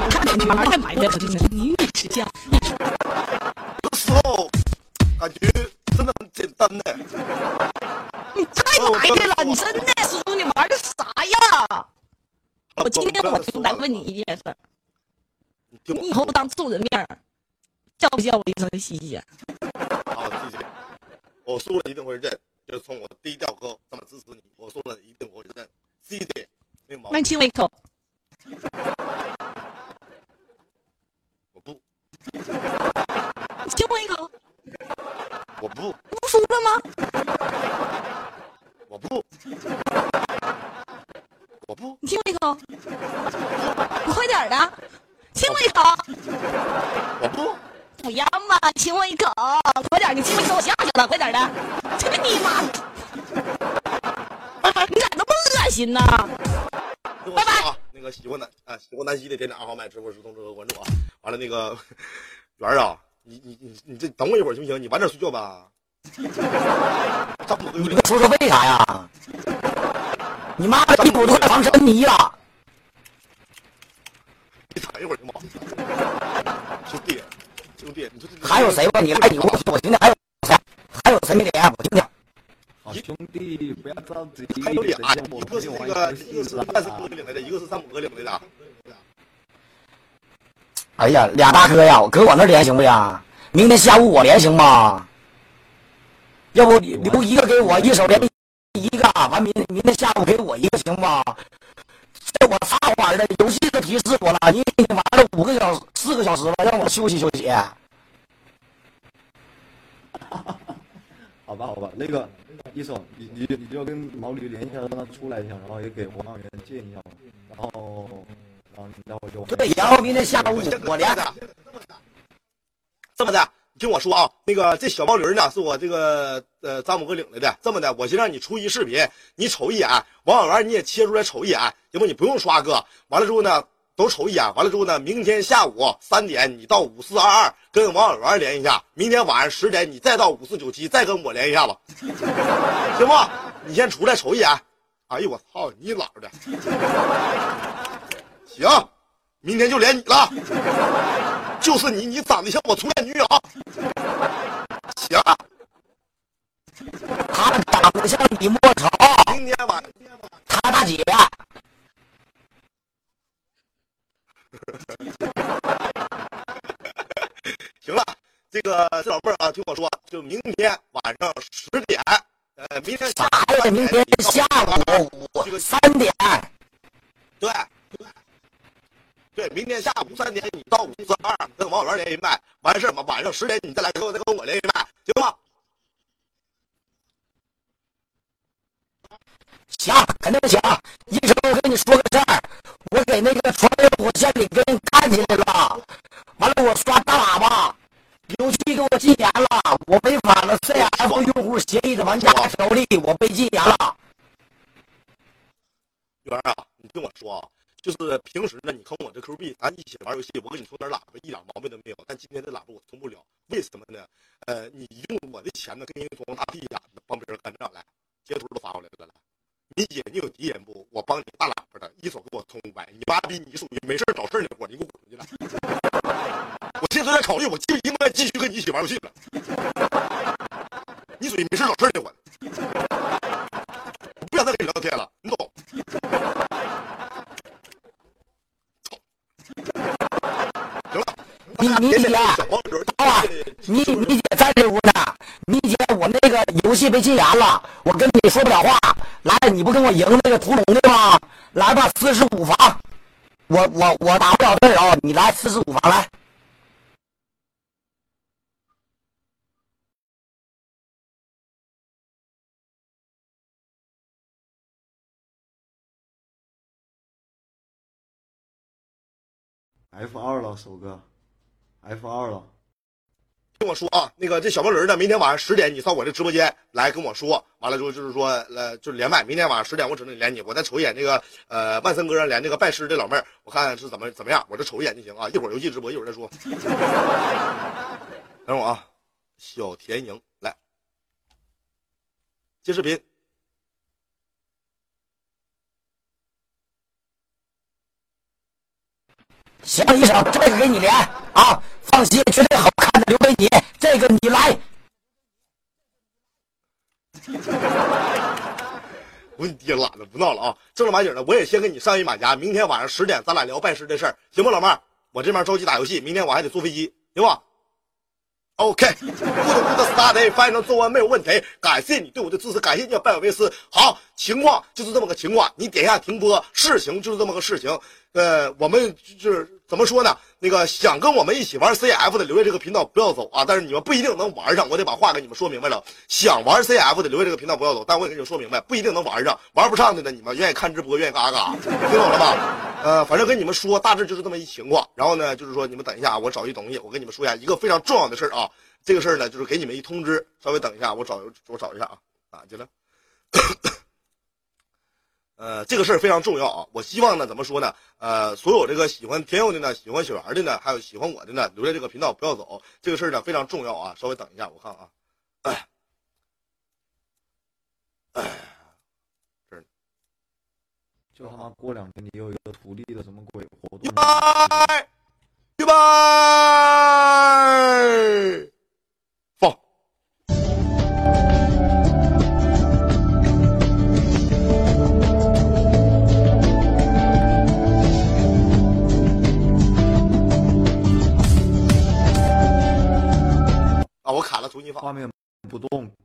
差点女儿再买回来，我就是妓女玉石匠。
有时候感觉真的很简单呢。
你太埋汰了，你真的叔，你玩的啥呀？我今天我就来问你一件事儿，
你
以后当众人面儿叫不叫我一声西姐？
好，谢谢。我输了一定会认，就是从我低调哥这么支持你，我说了一定我会认。谢谢，没毛病。
亲我一口，
我不，
你亲我一口，
我不，
不输了吗？
我不，我不，
你亲我一口，你快点儿的，亲我一口，
我不。
不要嘛，亲我一口，快点儿，你亲我一口，我下去了，快点儿的，去你妈！你咋那心呢？
拜拜啊！那个喜欢南啊，喜欢南希的点点二号麦直播时通知和关注啊。完了，那个 圆儿啊，你你你你这等我一会儿行不行？你晚点睡觉吧。
你说说为啥呀？你妈一股都快防身泥了。
你躺一会儿行吗？兄弟，兄弟，你说这
还有谁吧？你来，你给我我听听，还有谁？还有谁没连？我听听。
好兄弟，不要着急，
还有俩一个是那个一个是
戏了
半是哥领来的，一个是三五哥领来的。
哎呀，俩大哥呀，搁我那儿连行不呀？明天下午我连行吗？要不留一个给我，一手连一个，完明明天下午给我一个行吗？这我啥玩意儿的？游戏都提示我了，你你玩了五个小时、四个小时了，让我休息休息。
好吧，好吧，那个一手，你你你就跟毛驴联系一下，让他出来一下，然后也给王源见一下，然后然后然后就
对，然后明天下午我连的。
这么的，你听我说啊，那个这小毛驴呢，是我这个呃张母哥领来的。这么的，我先让你出一视频，你瞅一眼，王小元你也切出来瞅一眼，行不？你不用刷哥。完了之后呢，都瞅一眼。完了之后呢，明天下午三点你到五四二二跟王小元连一下，明天晚上十点你再到五四九七再跟我连一下子，行不？你先出来瞅一眼。哎呦我操，你姥的！行，明天就连你了。就是你，你长得像我初恋女友。行，
他长得像李莫愁，
明天晚
他大姐。
行了，这个这老妹儿啊，听我说，就明天晚上十点，呃，明天
啥呀？明天下午三点。
对，对，明天下午三点你到五四二跟王小元连一麦，完事儿嘛，晚上十点你再来跟我再跟我连一麦，行吗？
行，肯定行。医生，我跟你说个事儿，我给那个穿越火线里跟人干起来了，完了我刷大喇叭，游戏给我禁言了，我违反了 CF 用户协议的玩家条例，我被禁言了。
圆儿啊，你听我说啊，就是平时呢，你坑我这 Q 币，咱一起玩游戏，我给你充点喇叭，一点毛病都没有。但今天这喇叭我充不了，为什么呢？呃，你用我的钱呢，跟人装大屁眼子，帮别人干仗来，截图都发过来了。你姐你有敌人不？我帮你大喇叭的，一手给我充五百。你妈逼，你属于没事找事儿那伙，你给我滚出去。我现在在考虑，我就应该继续跟你一起玩游戏了。你属于没事找事儿那伙，我不想再跟你聊天了，你走？
你你姐啊，你你姐在这屋呢。你姐，我那个游戏被禁言了，我跟你说不了话。来，你不跟我赢那个屠龙的吗？来吧，四十五房，我我我打不了队啊，你来四十五房来。
F 二了，首哥，F 二了。
听我说啊，那个这小毛驴呢，明天晚上十点你上我这直播间来跟我说，完了之后就是说，呃，就是连麦。明天晚上十点我只能连你，我再瞅一眼那个呃万森哥连那个拜师的老妹儿，我看是怎么怎么样，我这瞅一眼就行啊。一会儿游戏直播，一会儿再说。等会儿啊，小田营来接视频。
行，医生，这个给你连啊，放心，绝对好看的留给你，这个你来。
我你爹懒的，不闹了啊！正儿八经的，我也先跟你上一马甲，明天晚上十点咱俩聊拜师的事儿，行不，老妹儿？我这边着急打游戏，明天我还得坐飞机，行吧？OK，good good study，反正做完没有问题。感谢你对我的支持，感谢你拜我为师。好，情况就是这么个情况，你点一下停播。事情就是这么个事情。呃，我们就是怎么说呢？那个想跟我们一起玩 CF 的，留下这个频道不要走啊！但是你们不一定能玩上，我得把话给你们说明白了。想玩 CF 的，留下这个频道不要走，但我也跟你们说明白，不一定能玩上。玩不上的呢，你们愿意看直播，愿意嘎嘎，听懂了吗？呃，反正跟你们说，大致就是这么一情况。然后呢，就是说你们等一下，我找一东西，我跟你们说一下一个非常重要的事儿啊。这个事儿呢，就是给你们一通知，稍微等一下，我找我找一下啊，哪去了？呃，这个事儿非常重要啊！我希望呢，怎么说呢？呃，所有这个喜欢天佑的呢，喜欢雪儿的呢，还有喜欢我的呢，留在这个频道不要走。这个事儿呢非常重要啊！稍微等一下，我看啊，哎，哎，这儿
就他妈过两天你有一个徒弟的什么鬼活动？
预备，预备，放。我卡了，重新发。
画面不动，